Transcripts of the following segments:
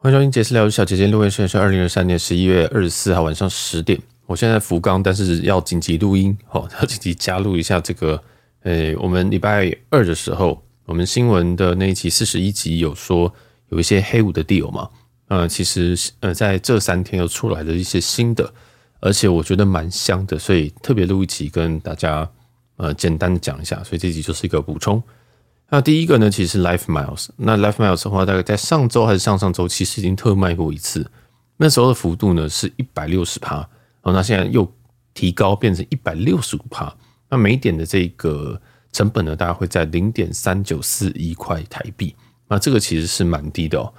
欢迎收听杰斯聊小姐姐录音，现在是二零二三年十一月二十四号晚上十点。我现在福冈，但是要紧急录音，哦，要紧急加入一下这个。诶，我们礼拜二的时候，我们新闻的那一期四十一集有说有一些黑五的 deal 嘛？呃，其实呃在这三天又出来了一些新的，而且我觉得蛮香的，所以特别录一集跟大家呃简单的讲一下。所以这集就是一个补充。那第一个呢，其实是 Life Miles。那 Life Miles 的话，大概在上周还是上上周，其实已经特卖过一次。那时候的幅度呢是一百六十趴，哦，那现在又提高变成一百六十五趴。那每点的这个成本呢，大概会在零点三九四一块台币。那这个其实是蛮低的哦。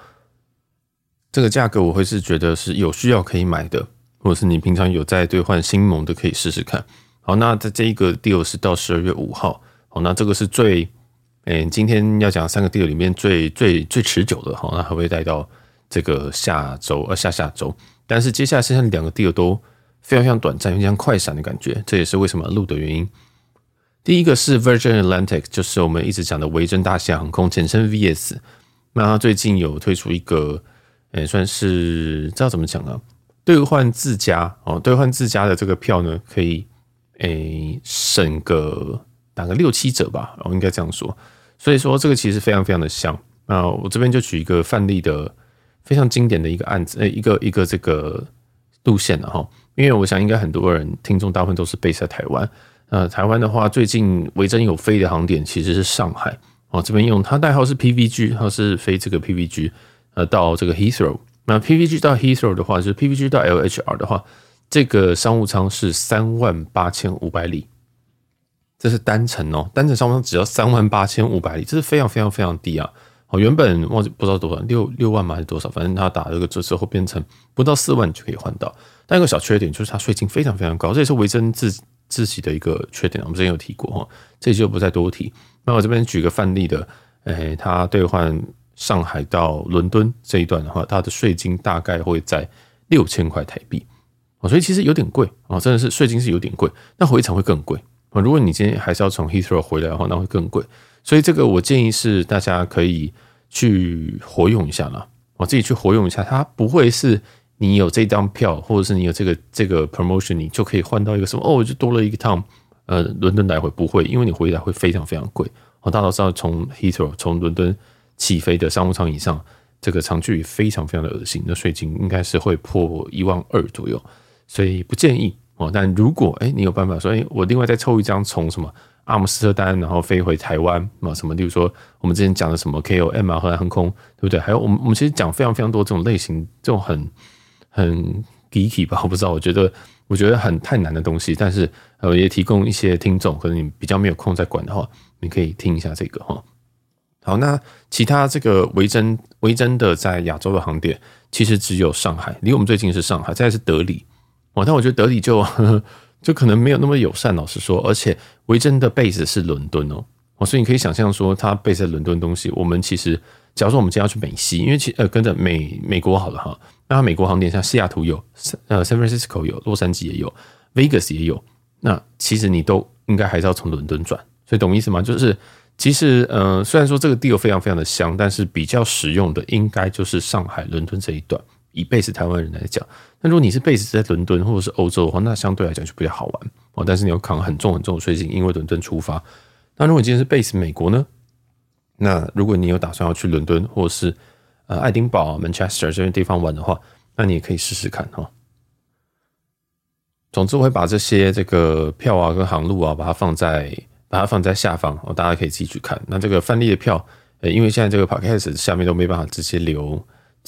这个价格我会是觉得是有需要可以买的，或者是你平常有在兑换新盟的，可以试试看。好，那在这一个 deal 是到十二月五号。好，那这个是最。诶，今天要讲三个 deal 里面最最最持久的哈，那还会带到这个下周呃下下周，但是接下来剩下两个 deal 都非常非常短暂，有点像快闪的感觉，这也是为什么录的原因。第一个是 Virgin Atlantic，就是我们一直讲的维珍大西洋航空，简称 VS。那它最近有推出一个，诶，算是知道怎么讲啊？兑换自家哦，兑换自家的这个票呢，可以诶省个。打个六七折吧，然后应该这样说。所以说这个其实非常非常的像。那我这边就举一个范例的非常经典的一个案子，诶，一个一个这个路线了哈。因为我想应该很多人听众大部分都是 base 在台湾。呃，台湾的话，最近维珍有飞的航点其实是上海哦。这边用它代号是 PVG，它是飞这个 PVG 呃到这个 Heathrow。那 PVG 到 Heathrow 的话，就是 PVG 到 LHR 的话，这个商务舱是三万八千五百里。这是单程哦，单程商务舱只要三万八千五百里，这是非常非常非常低啊！哦，原本忘记不知道多少，六六万嘛还是多少？反正他打这个折之后变成不到四万就可以换到。但一个小缺点就是它税金非常非常高，这也是维珍自自己的一个缺点。我们之前有提过哈，这就不再多提。那我这边举个范例的，诶，他兑换上海到伦敦这一段的话，它的税金大概会在六千块台币哦，所以其实有点贵哦，真的是税金是有点贵，那回程会更贵。如果你今天还是要从 Heathrow 回来的话，那会更贵。所以这个我建议是大家可以去活用一下啦，我自己去活用一下。它不会是你有这张票，或者是你有这个这个 promotion，你就可以换到一个什么哦，就多了一个趟呃伦敦来回，不会，因为你回来会非常非常贵。我大家都知道，从 Heathrow 从伦敦起飞的商务舱以上，这个长距离非常非常的恶心，那税金应该是会破一万二左右，所以不建议。哦，但如果哎，你有办法说，哎，我另外再凑一张从什么阿姆斯特丹，然后飞回台湾啊，什么，例如说我们之前讲的什么 KOM 啊，荷兰航空，对不对？还有我们我们其实讲非常非常多这种类型，这种很很 geeky 吧，我不知道，我觉得我觉得很太难的东西，但是呃，也提供一些听众，可能你比较没有空在管的话，你可以听一下这个哈。好，那其他这个维珍维珍的在亚洲的航点，其实只有上海，离我们最近是上海，再是德里。哦，但我觉得德里就呵呵 就可能没有那么友善，老实说。而且维珍的 base 是伦敦哦，哦，所以你可以想象说，他 base 在伦敦东西，我们其实，假如说我们今天要去美西，因为其呃跟着美美国好了哈，那美国航点像西雅图有，呃，San Francisco 有，洛杉矶也有，Vegas 也有，那其实你都应该还是要从伦敦转，所以懂意思吗？就是其实，呃，虽然说这个 deal 非常非常的香，但是比较实用的应该就是上海伦敦这一段。以 base 台湾人来讲，那如果你是 base 在伦敦或者是欧洲的话，那相对来讲就比较好玩哦。但是你要扛很重很重的税金，因为伦敦出发。那如果你今天是 base 美国呢？那如果你有打算要去伦敦或者是呃爱丁堡、Manchester 这些地方玩的话，那你也可以试试看哈。总之，我会把这些这个票啊跟航路啊，把它放在把它放在下方哦，大家可以自己去看。那这个范例的票，呃，因为现在这个 podcast 下面都没办法直接留。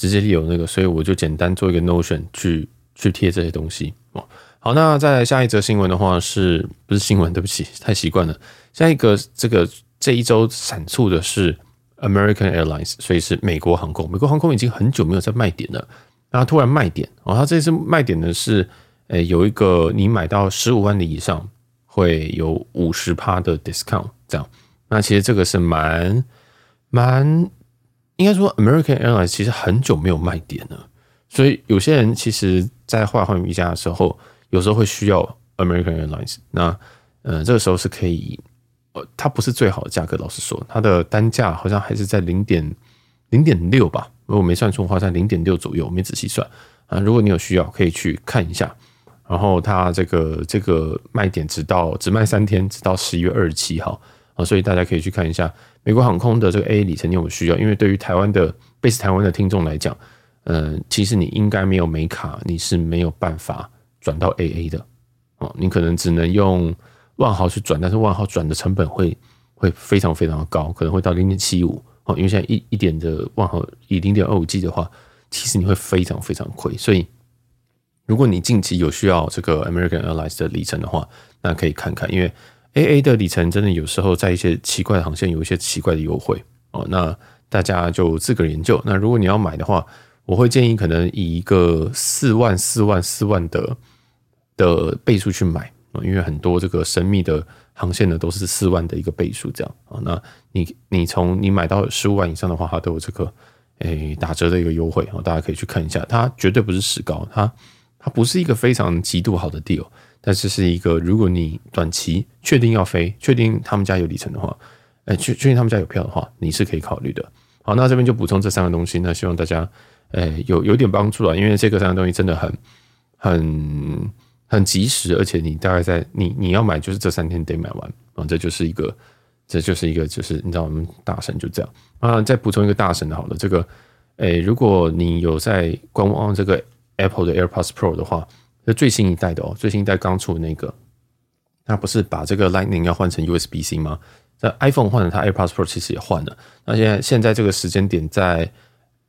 直接有那个，所以我就简单做一个 Notion 去去贴这些东西哦。好，那再来下一则新闻的话是，不是新闻？对不起，太习惯了。下一个这个这一周闪促的是 American Airlines，所以是美国航空。美国航空已经很久没有在卖点了，那它突然卖点哦。它这次卖点的是，诶，有一个你买到十五万里以上会有五十趴的 discount，这样。那其实这个是蛮蛮。应该说，American Airlines 其实很久没有卖点了，所以有些人其实，在换换一家的时候，有时候会需要 American Airlines。那，呃，这个时候是可以，呃，它不是最好的价格，老实说，它的单价好像还是在零点零点六吧，如果没算错的话，在零点六左右，我没仔细算啊。如果你有需要，可以去看一下。然后它这个这个卖点直到只卖三天，直到十一月二十七号啊，所以大家可以去看一下美国航空的这个 AA 里程你有没有需要？因为对于台湾的 base 台湾的听众来讲，呃，其实你应该没有美卡，你是没有办法转到 AA 的哦，你可能只能用万豪去转，但是万豪转的成本会会非常非常的高，可能会到零点七五哦，因为现在一一点的万豪以零点二五 G 的话，其实你会非常非常亏，所以。如果你近期有需要这个 American Airlines 的里程的话，那可以看看，因为 AA 的里程真的有时候在一些奇怪的航线有一些奇怪的优惠哦。那大家就自个研究。那如果你要买的话，我会建议可能以一个四万、四万、四万的的倍数去买，因为很多这个神秘的航线呢都是四万的一个倍数这样啊。那你你从你买到十五万以上的话，它都有这个诶打折的一个优惠啊，大家可以去看一下。它绝对不是史高，它。它不是一个非常极度好的 deal，但是是一个如果你短期确定要飞，确定他们家有里程的话，哎，确确定他们家有票的话，你是可以考虑的。好，那这边就补充这三个东西，那希望大家，哎，有有点帮助了，因为这个三个东西真的很很很及时，而且你大概在你你要买就是这三天得买完啊，这就是一个这就是一个就是你知道我们大神就这样啊，再补充一个大神的好了，这个哎，如果你有在观望这个。Apple 的 AirPods Pro 的话，是最新一代的哦，最新一代刚出的那个，那不是把这个 Lightning 要换成 USB-C 吗？在 iPhone 换了，它 AirPods Pro 其实也换了。那现在现在这个时间点，在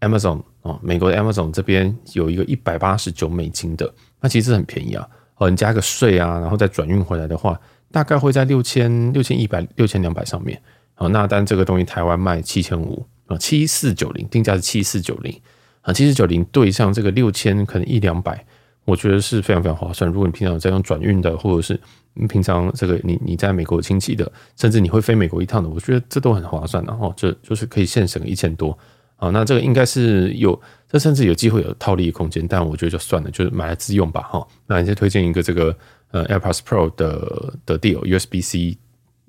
Amazon 哦，美国的 Amazon 这边有一个一百八十九美金的，那其实很便宜啊。哦，你加个税啊，然后再转运回来的话，大概会在六千六千一百六千两百上面。好，那但这个东西台湾卖七千五啊，七四九零，定价是七四九零。啊，七四九零对上这个六千，可能一两百，我觉得是非常非常划算。如果你平常有在用转运的，或者是平常这个你你在美国亲戚的，甚至你会飞美国一趟的，我觉得这都很划算。然后这就是可以现省一千多啊。那这个应该是有，这甚至有机会有套利空间，但我觉得就算了，就是买来自用吧。哈，那你先推荐一个这个呃 AirPods Pro 的的 deal，USB-C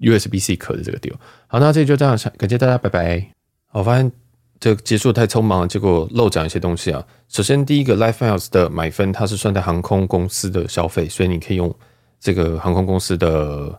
USB-C 壳的这个 deal。好，那这里就这样，感谢大家，拜拜。我发现。这结束太匆忙了，结果漏讲一些东西啊。首先，第一个 LifeMiles 的买分，它是算在航空公司的消费，所以你可以用这个航空公司的，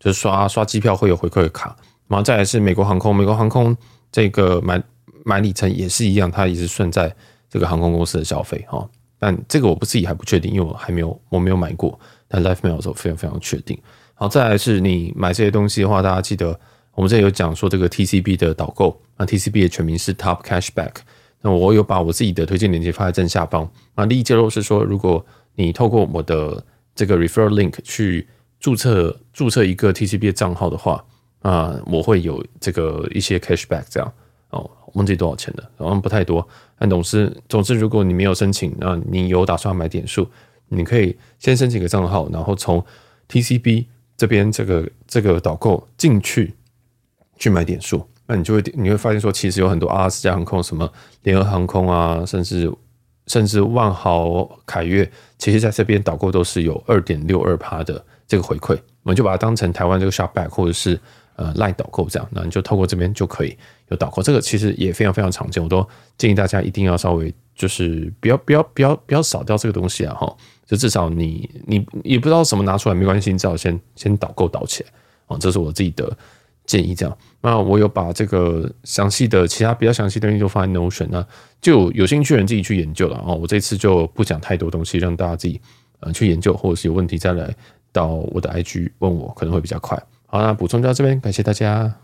就是刷刷机票会有回馈卡。然后再来是美国航空，美国航空这个买买里程也是一样，它也是算在这个航空公司的消费哈。但这个我不自己还不确定，因为我还没有我没有买过。但 LifeMiles 我非常非常确定。好，再来是你买这些东西的话，大家记得。我们这有讲说这个 TCB 的导购，那 TCB 的全名是 Top Cashback。那我有把我自己的推荐链接放在正下方。那第一揭露是说，如果你透过我的这个 Referral Link 去注册注册一个 TCB 的账号的话，啊，我会有这个一些 Cashback 这样哦，忘记多少钱了，好像不太多。但总之，总之如果你没有申请，那你有打算买点数，你可以先申请个账号，然后从 TCB 这边这个这个导购进去。去买点数，那你就会你会发现说，其实有很多阿拉斯加航空、什么联合航空啊，甚至甚至万豪、凯悦，其实在这边导购都是有二点六二趴的这个回馈，我们就把它当成台湾这个 Shopback 或者是呃 Line 导购这样，那你就透过这边就可以有导购，这个其实也非常非常常见，我都建议大家一定要稍微就是不要不要不要不要少掉这个东西啊哈，就至少你你也不知道什么拿出来没关系，你至少先先导购导起来啊，这是我自己的。建议这样，那我有把这个详细的其他比较详细的东西都放在 Notion，那就有兴趣的人自己去研究了啊。我这次就不讲太多东西，让大家自己呃去研究，或者是有问题再来到我的 IG 问我，可能会比较快。好，那补充到这边，感谢大家。